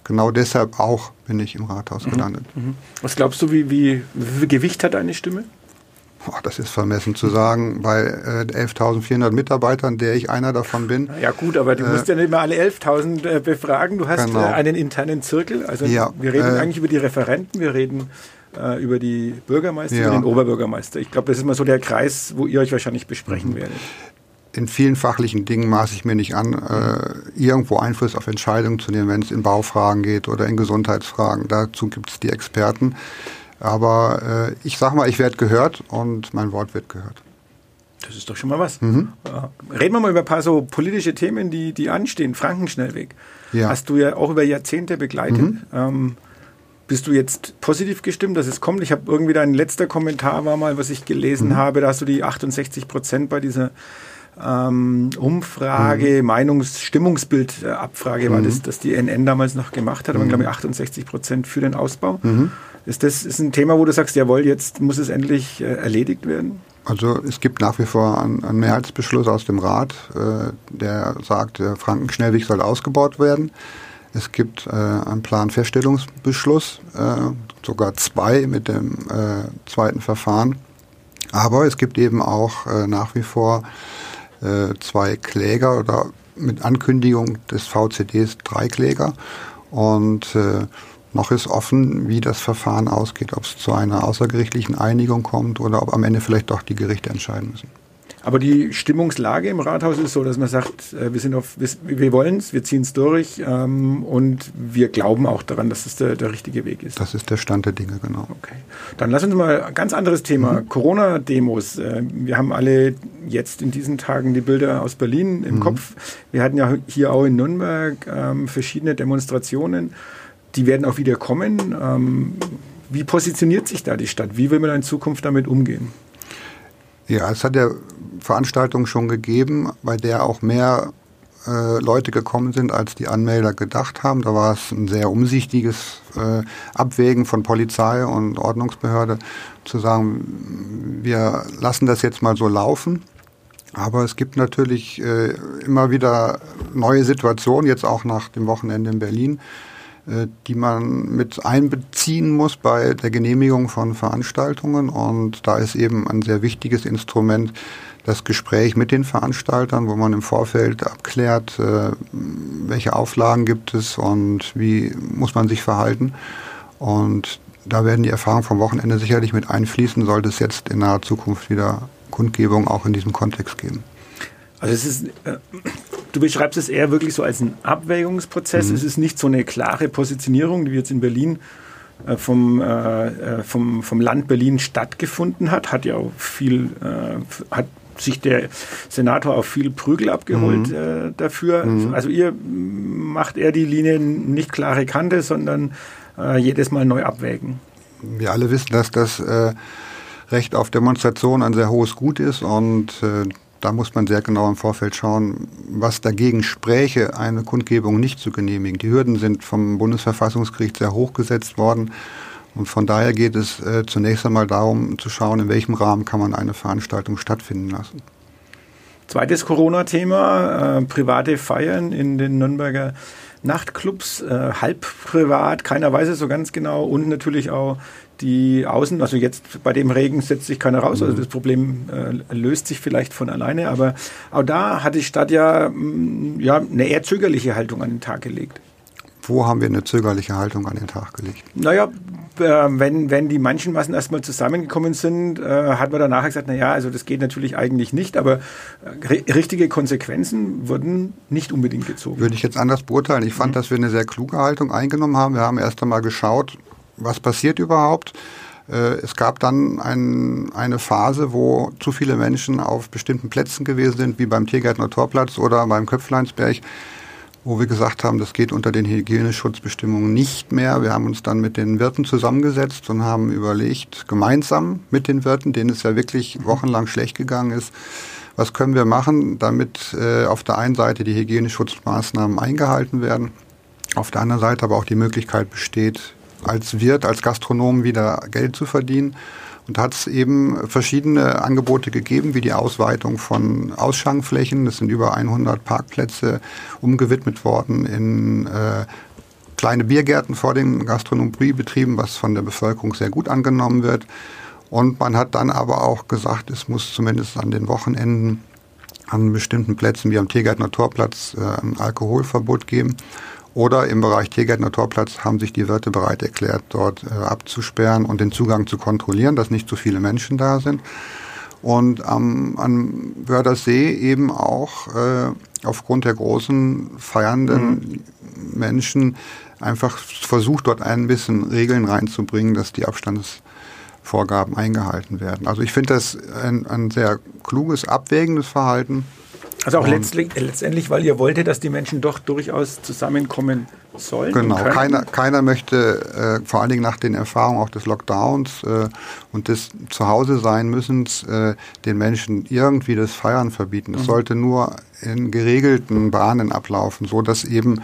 genau deshalb auch bin ich im Rathaus mhm. gelandet. Mhm. Was glaubst du, wie, wie, wie viel Gewicht hat deine Stimme? Boah, das ist vermessen zu sagen, bei äh, 11.400 Mitarbeitern, der ich einer davon bin. Ja gut, aber du äh, musst ja nicht mal alle 11.000 äh, befragen. Du hast genau. Äh, einen internen Zirkel. Also ja, wir reden äh, eigentlich über die Referenten, wir reden äh, über die Bürgermeister, ja. den Oberbürgermeister. Ich glaube, das ist mal so der Kreis, wo ihr euch wahrscheinlich besprechen mhm. werdet. In vielen fachlichen Dingen maße ich mir nicht an, äh, irgendwo Einfluss auf Entscheidungen zu nehmen, wenn es in Baufragen geht oder in Gesundheitsfragen. Dazu gibt es die Experten. Aber äh, ich sage mal, ich werde gehört und mein Wort wird gehört. Das ist doch schon mal was. Mhm. Ja. Reden wir mal über ein paar so politische Themen, die, die anstehen. Frankenschnellweg. Ja. Hast du ja auch über Jahrzehnte begleitet. Mhm. Ähm, bist du jetzt positiv gestimmt, dass es kommt? Ich habe irgendwie dein letzter Kommentar war mal, was ich gelesen mhm. habe, da hast du die 68 Prozent bei dieser ähm, Umfrage, mhm. Meinungsstimmungsbildabfrage war mhm. das, dass die NN damals noch gemacht hat, aber mhm. glaube ich 68 Prozent für den Ausbau. Mhm. Ist das ist ein Thema, wo du sagst, jawohl, jetzt muss es endlich äh, erledigt werden? Also es gibt nach wie vor einen, einen Mehrheitsbeschluss aus dem Rat, äh, der sagt, der Frankenschnellweg soll ausgebaut werden. Es gibt äh, einen Planfeststellungsbeschluss, äh, sogar zwei mit dem äh, zweiten Verfahren. Aber es gibt eben auch äh, nach wie vor äh, zwei Kläger oder mit Ankündigung des VCDs drei Kläger. Und äh, noch ist offen, wie das Verfahren ausgeht, ob es zu einer außergerichtlichen Einigung kommt oder ob am Ende vielleicht doch die Gerichte entscheiden müssen. Aber die Stimmungslage im Rathaus ist so, dass man sagt, äh, wir, sind auf, wir, wir wollen es, wir ziehen es durch ähm, und wir glauben auch daran, dass es der, der, richtige Weg ist. Das ist der Stand der Dinge, genau. Okay. Dann lass uns mal ein ganz anderes Thema. Mhm. Corona-Demos. Äh, wir haben alle jetzt in diesen Tagen die Bilder aus Berlin im mhm. Kopf. Wir hatten ja hier auch in Nürnberg ähm, verschiedene Demonstrationen. Die werden auch wieder kommen. Ähm, wie positioniert sich da die Stadt? Wie will man in Zukunft damit umgehen? Ja, es hat ja Veranstaltungen schon gegeben, bei der auch mehr äh, Leute gekommen sind, als die Anmelder gedacht haben. Da war es ein sehr umsichtiges äh, Abwägen von Polizei und Ordnungsbehörde, zu sagen, wir lassen das jetzt mal so laufen. Aber es gibt natürlich äh, immer wieder neue Situationen, jetzt auch nach dem Wochenende in Berlin, die man mit einbeziehen muss bei der Genehmigung von Veranstaltungen. Und da ist eben ein sehr wichtiges Instrument das Gespräch mit den Veranstaltern, wo man im Vorfeld abklärt, äh, welche Auflagen gibt es und wie muss man sich verhalten. Und da werden die Erfahrungen vom Wochenende sicherlich mit einfließen, sollte es jetzt in naher Zukunft wieder Kundgebung auch in diesem Kontext geben. Also es ist, äh, du beschreibst es eher wirklich so als einen Abwägungsprozess. Mhm. Es ist nicht so eine klare Positionierung, wie jetzt in Berlin äh, vom, äh, äh, vom, vom Land Berlin stattgefunden hat. Hat ja auch viel, äh, hat sich der Senator auch viel Prügel abgeholt mhm. äh, dafür. Mhm. Also ihr macht eher die Linie nicht klare Kante, sondern jedes Mal neu abwägen. Wir alle wissen, dass das Recht auf Demonstration ein sehr hohes Gut ist und da muss man sehr genau im Vorfeld schauen, was dagegen spräche, eine Kundgebung nicht zu genehmigen. Die Hürden sind vom Bundesverfassungsgericht sehr hoch gesetzt worden. Und von daher geht es äh, zunächst einmal darum zu schauen, in welchem Rahmen kann man eine Veranstaltung stattfinden lassen. Zweites Corona-Thema, äh, private Feiern in den Nürnberger Nachtclubs, äh, halb privat, keiner weiß es so ganz genau und natürlich auch die Außen, also jetzt bei dem Regen setzt sich keiner raus, also mhm. das Problem äh, löst sich vielleicht von alleine, aber auch da hat die Stadt ja, mh, mm, ja eine eher zögerliche Haltung an den Tag gelegt. Wo haben wir eine zögerliche Haltung an den Tag gelegt? Naja, äh, wenn, wenn die Menschenmassen erstmal zusammengekommen sind, äh, hat man danach gesagt, naja, also das geht natürlich eigentlich nicht, aber äh, richtige Konsequenzen wurden nicht unbedingt gezogen. Würde ich jetzt anders beurteilen. Ich fand, mhm. dass wir eine sehr kluge Haltung eingenommen haben. Wir haben erst einmal geschaut, was passiert überhaupt. Äh, es gab dann ein, eine Phase, wo zu viele Menschen auf bestimmten Plätzen gewesen sind, wie beim Tiergärtner Torplatz oder beim Köpfleinsberg, wo wir gesagt haben, das geht unter den Hygieneschutzbestimmungen nicht mehr. Wir haben uns dann mit den Wirten zusammengesetzt und haben überlegt, gemeinsam mit den Wirten, denen es ja wirklich wochenlang schlecht gegangen ist, was können wir machen, damit äh, auf der einen Seite die Hygieneschutzmaßnahmen eingehalten werden, auf der anderen Seite aber auch die Möglichkeit besteht, als Wirt, als Gastronom wieder Geld zu verdienen. Und da hat es eben verschiedene Angebote gegeben, wie die Ausweitung von Ausschankflächen. Das sind über 100 Parkplätze umgewidmet worden in äh, kleine Biergärten vor den Gastronomiebetrieben, was von der Bevölkerung sehr gut angenommen wird. Und man hat dann aber auch gesagt, es muss zumindest an den Wochenenden an bestimmten Plätzen wie am Tiergärtner Torplatz äh, ein Alkoholverbot geben. Oder im Bereich Tiergärtner Torplatz haben sich die Wirte bereit erklärt, dort äh, abzusperren und den Zugang zu kontrollieren, dass nicht zu viele Menschen da sind. Und am, am Wörthersee eben auch äh, aufgrund der großen feiernden mhm. Menschen einfach versucht, dort ein bisschen Regeln reinzubringen, dass die Abstandsvorgaben eingehalten werden. Also ich finde das ein, ein sehr kluges, abwägendes Verhalten. Also auch letztlich, letztendlich, weil ihr wolltet, dass die Menschen doch durchaus zusammenkommen sollen. Genau, keiner, keiner möchte, äh, vor allen Dingen nach den Erfahrungen auch des Lockdowns äh, und des Zuhause sein müssen, äh, den Menschen irgendwie das Feiern verbieten. Es mhm. sollte nur in geregelten Bahnen ablaufen, so dass eben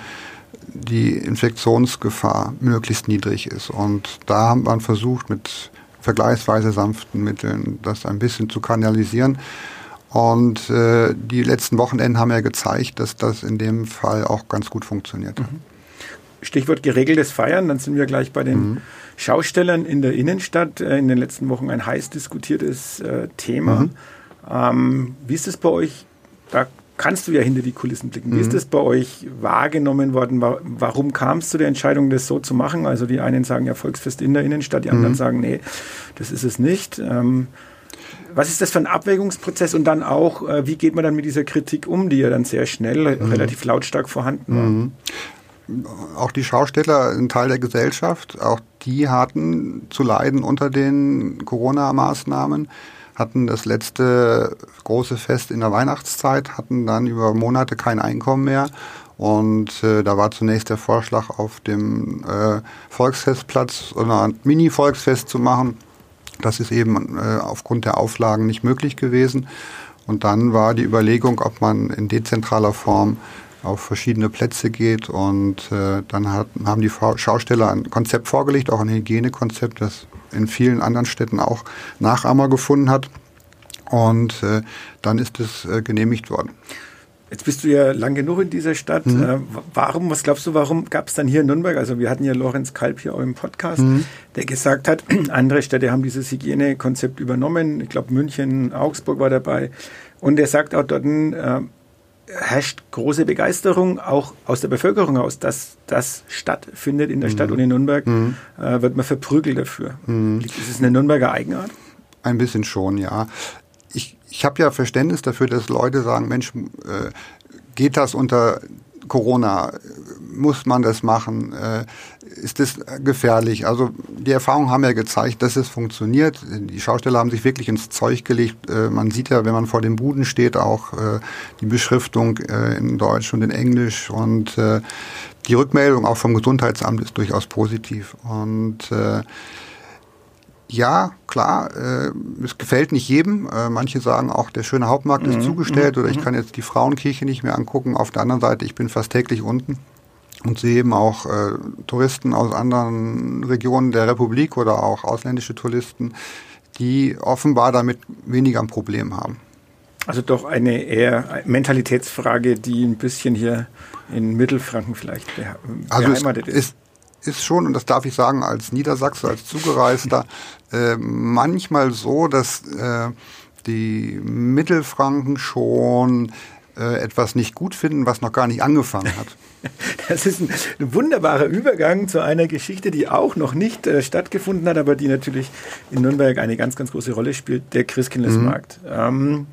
die Infektionsgefahr möglichst niedrig ist. Und da haben wir versucht, mit vergleichsweise sanften Mitteln das ein bisschen zu kanalisieren. Und äh, die letzten Wochenenden haben ja gezeigt, dass das in dem Fall auch ganz gut funktioniert. Mhm. Stichwort geregeltes Feiern, dann sind wir gleich bei den mhm. Schaustellern in der Innenstadt. Äh, in den letzten Wochen ein heiß diskutiertes äh, Thema. Mhm. Ähm, wie ist es bei euch? Da kannst du ja hinter die Kulissen blicken. Wie ist es mhm. bei euch wahrgenommen worden? Warum kam es zu der Entscheidung, das so zu machen? Also die einen sagen ja Volksfest in der Innenstadt, die anderen mhm. sagen, nee, das ist es nicht. Ähm, was ist das für ein Abwägungsprozess und dann auch, äh, wie geht man dann mit dieser Kritik um, die ja dann sehr schnell mhm. relativ lautstark vorhanden war? Mhm. Auch die Schausteller, ein Teil der Gesellschaft, auch die hatten zu leiden unter den Corona-Maßnahmen, hatten das letzte große Fest in der Weihnachtszeit, hatten dann über Monate kein Einkommen mehr und äh, da war zunächst der Vorschlag, auf dem äh, Volksfestplatz oder ein Mini-Volksfest zu machen. Das ist eben äh, aufgrund der Auflagen nicht möglich gewesen. Und dann war die Überlegung, ob man in dezentraler Form auf verschiedene Plätze geht. Und äh, dann hat, haben die Schausteller ein Konzept vorgelegt, auch ein Hygienekonzept, das in vielen anderen Städten auch Nachahmer gefunden hat. Und äh, dann ist es äh, genehmigt worden. Jetzt bist du ja lang genug in dieser Stadt. Mhm. Äh, warum, was glaubst du, warum gab es dann hier in Nürnberg, also wir hatten ja Lorenz Kalb hier auch im Podcast, mhm. der gesagt hat, andere Städte haben dieses Hygienekonzept übernommen. Ich glaube, München, Augsburg war dabei. Und er sagt auch dort, äh, herrscht große Begeisterung auch aus der Bevölkerung aus, dass das stattfindet in der mhm. Stadt und in Nürnberg, mhm. äh, wird man verprügelt dafür. Mhm. Ist es eine Nürnberger Eigenart? Ein bisschen schon, ja ich, habe ja Verständnis dafür, dass Leute sagen, Mensch, äh, geht das unter Corona? Muss man das machen? Äh, ist das gefährlich? Also die Erfahrungen haben ja gezeigt, dass es funktioniert. Die Schausteller haben sich wirklich ins Zeug gelegt. Äh, man sieht ja, wenn man vor den Buden steht, auch äh, die Beschriftung äh, in Deutsch und in Englisch und äh, die Rückmeldung auch vom Gesundheitsamt ist durchaus positiv. Und äh, ja, klar, äh, es gefällt nicht jedem. Äh, manche sagen auch, der schöne Hauptmarkt mhm. ist zugestellt mhm. oder ich mhm. kann jetzt die Frauenkirche nicht mehr angucken. Auf der anderen Seite, ich bin fast täglich unten und sehe eben auch äh, Touristen aus anderen Regionen der Republik oder auch ausländische Touristen, die offenbar damit weniger ein Problem haben. Also doch eine eher Mentalitätsfrage, die ein bisschen hier in Mittelfranken vielleicht also beheimatet ist. ist ist schon, und das darf ich sagen, als Niedersachse, als Zugereister, äh, manchmal so, dass äh, die Mittelfranken schon äh, etwas nicht gut finden, was noch gar nicht angefangen hat. Das ist ein, ein, wunderbarer Übergang zu einer Geschichte, die auch noch nicht äh, stattgefunden hat, aber die natürlich in Nürnberg eine ganz, ganz große Rolle spielt, der Christkindlesmarkt. Mhm. Ähm,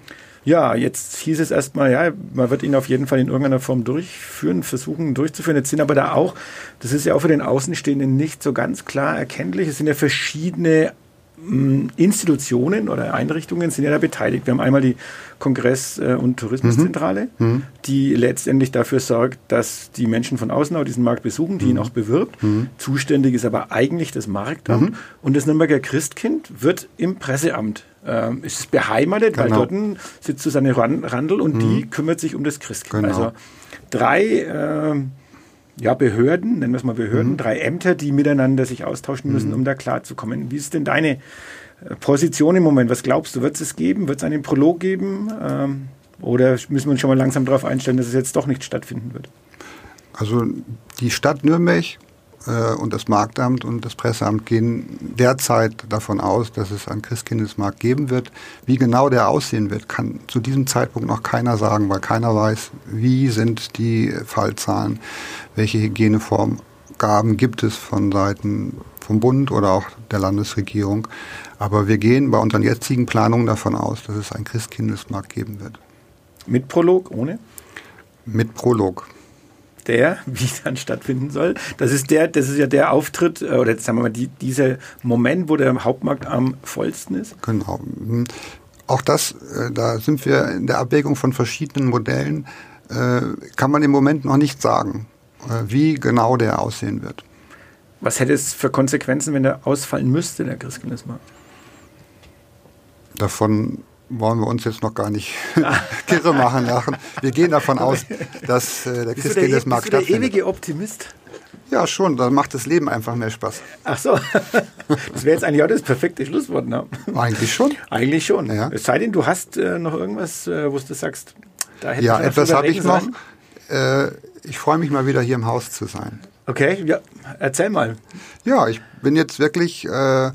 ja, jetzt hieß es erstmal, ja, man wird ihn auf jeden Fall in irgendeiner Form durchführen, versuchen durchzuführen. Jetzt sind aber da auch, das ist ja auch für den Außenstehenden nicht so ganz klar erkenntlich, es sind ja verschiedene Institutionen oder Einrichtungen sind ja da beteiligt. Wir haben einmal die Kongress- äh, und Tourismuszentrale, mhm. mhm. die letztendlich dafür sorgt, dass die Menschen von außen auch diesen Markt besuchen, die mhm. ihn auch bewirbt. Mhm. Zuständig ist aber eigentlich das Marktamt. Mhm. Und das Nürnberger Christkind wird im Presseamt ähm, ist beheimatet, genau. weil dort sitzt Susanne Randl und die mhm. kümmert sich um das Christkind. Genau. Also drei äh, ja, Behörden, nennen wir es mal Behörden, mhm. drei Ämter, die miteinander sich austauschen müssen, mhm. um da klarzukommen. Wie ist denn deine äh, Position im Moment? Was glaubst du, wird es es geben? Wird es einen Prolog geben? Ähm, oder müssen wir uns schon mal langsam darauf einstellen, dass es jetzt doch nicht stattfinden wird? Also die Stadt Nürnberg äh, und das Marktamt und das Presseamt gehen derzeit davon aus, dass es einen Christkindesmarkt geben wird. Wie genau der aussehen wird, kann zu diesem Zeitpunkt noch keiner sagen, weil keiner weiß, wie sind die Fallzahlen, welche Hygienevorgaben gibt es von Seiten vom Bund oder auch der Landesregierung. Aber wir gehen bei unseren jetzigen Planungen davon aus, dass es einen Christkindesmarkt geben wird. Mit Prolog, ohne? Mit Prolog der, wie dann stattfinden soll. Das ist der, das ist ja der Auftritt, äh, oder sagen wir mal, die, dieser Moment, wo der Hauptmarkt am vollsten ist. Genau. Mhm. Auch das, äh, da sind wir in der Abwägung von verschiedenen Modellen, äh, kann man im Moment noch nicht sagen, wie genau der aussehen wird. Was hätte es für Konsequenzen, wenn der ausfallen müsste, der Christkindlesmarkt? Davon wollen wir uns jetzt noch gar nicht kirre machen lachen. Wir gehen davon aus, dass äh, der Christkindlesmarkt stattfindet. Bist du der ewige Optimist? Ja, schon. Dann macht das Leben einfach mehr Spaß. Ach so. Das wäre jetzt eigentlich auch das perfekte Schlusswort. Ne? Eigentlich schon. Eigentlich schon. Ja. Es sei denn, du hast äh, noch irgendwas, äh, wo du sagst, da hätte Ja, etwas habe ich noch. Äh, ich freue mich mal wieder hier im Haus zu sein. Okay, ja, erzähl mal. Ja, ich bin jetzt wirklich äh,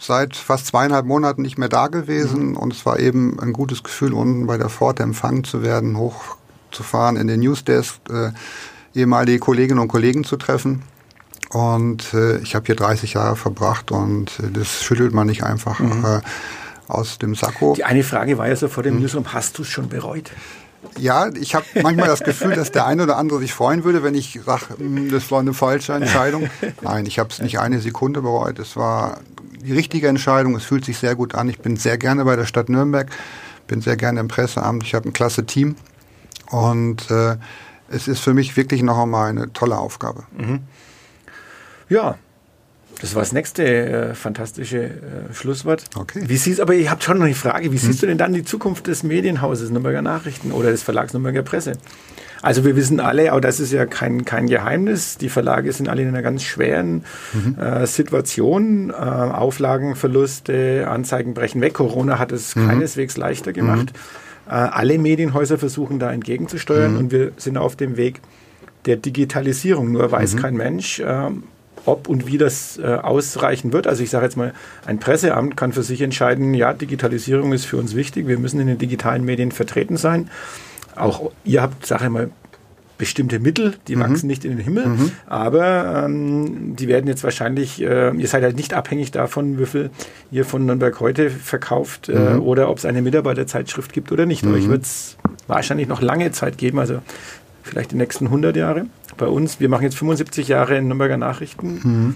seit fast zweieinhalb Monaten nicht mehr da gewesen mhm. und es war eben ein gutes Gefühl, unten bei der Pforte empfangen zu werden, hochzufahren in den Newsdesk, äh, ehemalige Kolleginnen und Kollegen zu treffen. Und äh, ich habe hier 30 Jahre verbracht und äh, das schüttelt man nicht einfach mhm. äh, aus dem Sakko. Die eine Frage war ja so vor dem mhm. Newsroom, hast du es schon bereut? Ja, ich habe manchmal das Gefühl, dass der eine oder andere sich freuen würde, wenn ich sage, hm, das war eine falsche Entscheidung. Nein, ich habe es nicht eine Sekunde bereut. Es war die richtige Entscheidung. Es fühlt sich sehr gut an. Ich bin sehr gerne bei der Stadt Nürnberg, bin sehr gerne im Presseamt. Ich habe ein klasse Team und äh, es ist für mich wirklich noch einmal eine tolle Aufgabe. Mhm. Ja, das war das nächste äh, fantastische äh, Schlusswort. Okay. Wie siehst, aber ihr habt schon noch eine Frage. Wie hm. siehst du denn dann die Zukunft des Medienhauses Nürnberger Nachrichten oder des Verlags Nürnberger Presse? Also wir wissen alle, aber das ist ja kein, kein Geheimnis, die Verlage sind alle in einer ganz schweren mhm. äh, Situation. Äh, Auflagenverluste, Anzeigen brechen weg. Corona hat es mhm. keineswegs leichter gemacht. Mhm. Äh, alle Medienhäuser versuchen da entgegenzusteuern mhm. und wir sind auf dem Weg der Digitalisierung. Nur weiß mhm. kein Mensch, ähm, ob und wie das äh, ausreichen wird. Also ich sage jetzt mal, ein Presseamt kann für sich entscheiden, ja, Digitalisierung ist für uns wichtig, wir müssen in den digitalen Medien vertreten sein. Auch ihr habt, sage ich mal, bestimmte Mittel, die mhm. wachsen nicht in den Himmel, mhm. aber ähm, die werden jetzt wahrscheinlich, äh, ihr seid halt nicht abhängig davon, wie viel ihr von Nürnberg heute verkauft äh, mhm. oder ob es eine Mitarbeiterzeitschrift gibt oder nicht. Euch wird es wahrscheinlich noch lange Zeit geben, also vielleicht die nächsten 100 Jahre. Bei uns, wir machen jetzt 75 Jahre in Nürnberger Nachrichten. Mhm.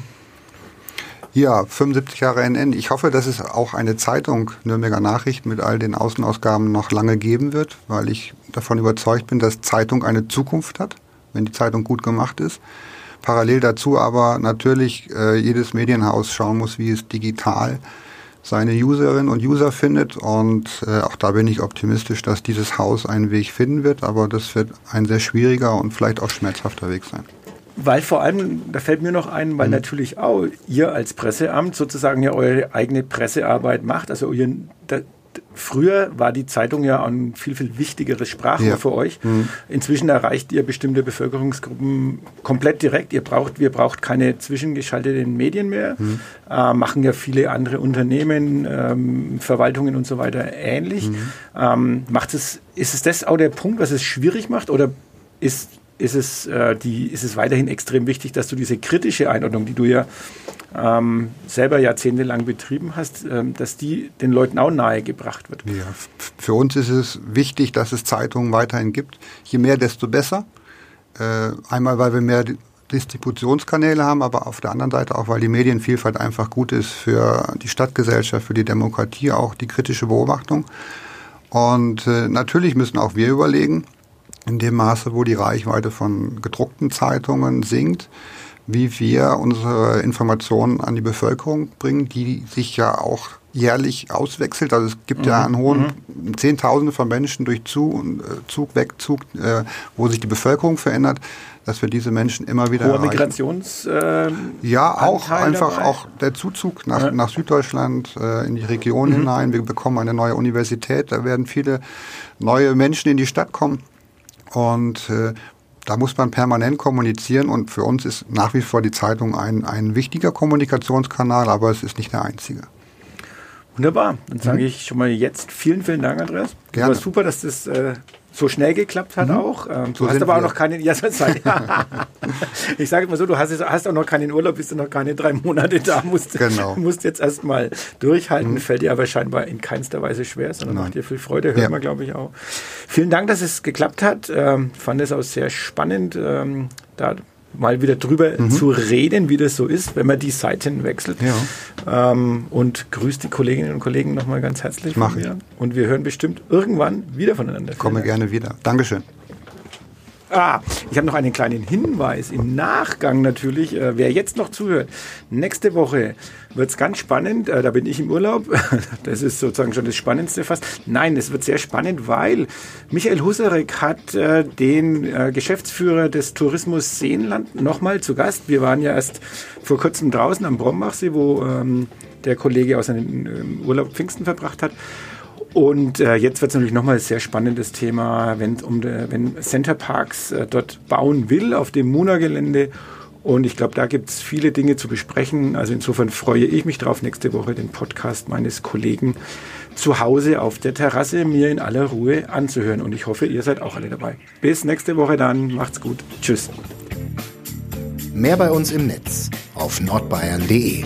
Ja, 75 Jahre NN. Ich hoffe, dass es auch eine Zeitung Nürnberger Nachrichten mit all den Außenausgaben noch lange geben wird, weil ich davon überzeugt bin, dass Zeitung eine Zukunft hat, wenn die Zeitung gut gemacht ist. Parallel dazu aber natürlich äh, jedes Medienhaus schauen muss, wie es digital seine Userinnen und User findet. Und äh, auch da bin ich optimistisch, dass dieses Haus einen Weg finden wird. Aber das wird ein sehr schwieriger und vielleicht auch schmerzhafter Weg sein. Weil vor allem, da fällt mir noch ein, weil mhm. natürlich auch ihr als Presseamt sozusagen ja eure eigene Pressearbeit macht. Also ihr, früher war die Zeitung ja ein viel, viel wichtigeres Sprachrohr ja. für euch. Mhm. Inzwischen erreicht ihr bestimmte Bevölkerungsgruppen komplett direkt. Ihr braucht, wir braucht keine zwischengeschalteten Medien mehr. Mhm. Äh, machen ja viele andere Unternehmen, ähm, Verwaltungen und so weiter ähnlich. Mhm. Ähm, macht es, ist es das auch der Punkt, was es schwierig macht? Oder ist ist es, äh, die, ist es weiterhin extrem wichtig, dass du diese kritische Einordnung, die du ja ähm, selber jahrzehntelang betrieben hast, ähm, dass die den Leuten auch nahegebracht wird. Ja, für uns ist es wichtig, dass es Zeitungen weiterhin gibt. Je mehr, desto besser. Äh, einmal, weil wir mehr Distributionskanäle haben, aber auf der anderen Seite auch, weil die Medienvielfalt einfach gut ist für die Stadtgesellschaft, für die Demokratie, auch die kritische Beobachtung. Und äh, natürlich müssen auch wir überlegen, in dem Maße, wo die Reichweite von gedruckten Zeitungen sinkt, wie wir unsere Informationen an die Bevölkerung bringen, die sich ja auch jährlich auswechselt. Also es gibt mhm. ja einen hohen mhm. Zehntausende von Menschen durch Zug, Zug Wegzug, äh, wo sich die Bevölkerung verändert, dass wir diese Menschen immer wieder Hoher Migrations äh, ja auch Anteil einfach dabei? auch der Zuzug nach, ja. nach Süddeutschland äh, in die Region mhm. hinein. Wir bekommen eine neue Universität, da werden viele neue Menschen in die Stadt kommen und äh, da muss man permanent kommunizieren und für uns ist nach wie vor die Zeitung ein, ein wichtiger Kommunikationskanal, aber es ist nicht der einzige. Wunderbar. Dann sage mhm. ich schon mal jetzt vielen, vielen Dank, Andreas. Gerne. War super, dass das äh, so schnell geklappt hat mhm. auch. Ähm, du so hast aber auch noch keine. Ja, ich sage mal so, du hast, hast, auch noch keinen Urlaub, bist du noch keine drei Monate da, musst, genau. musst jetzt erstmal durchhalten. Mhm. Fällt dir aber scheinbar in keinster Weise schwer, sondern Nein. macht dir viel Freude, hört ja. man, glaube ich, auch. Vielen Dank, dass es geklappt hat. Ähm, fand es auch sehr spannend. Ähm, da mal wieder drüber mhm. zu reden, wie das so ist, wenn man die Seiten wechselt. Ja. Ähm, und grüßt die Kolleginnen und Kollegen nochmal ganz herzlich. Mach ich. Und wir hören bestimmt irgendwann wieder voneinander. Komme gerne wieder. Dankeschön. Ah, ich habe noch einen kleinen Hinweis im Nachgang natürlich. Äh, wer jetzt noch zuhört, nächste Woche wird es ganz spannend. Äh, da bin ich im Urlaub. Das ist sozusagen schon das Spannendste fast. Nein, es wird sehr spannend, weil Michael Husarek hat äh, den äh, Geschäftsführer des Tourismus Seenland nochmal zu Gast. Wir waren ja erst vor kurzem draußen am Brombachsee, wo ähm, der Kollege aus seinem ähm, Urlaub Pfingsten verbracht hat. Und äh, jetzt wird es natürlich nochmal ein sehr spannendes Thema, wenn, um de, wenn Center Parks äh, dort bauen will auf dem Muna-Gelände. Und ich glaube, da gibt es viele Dinge zu besprechen. Also insofern freue ich mich drauf, nächste Woche den Podcast meines Kollegen zu Hause auf der Terrasse mir in aller Ruhe anzuhören. Und ich hoffe, ihr seid auch alle dabei. Bis nächste Woche dann. Macht's gut. Tschüss. Mehr bei uns im Netz auf nordbayern.de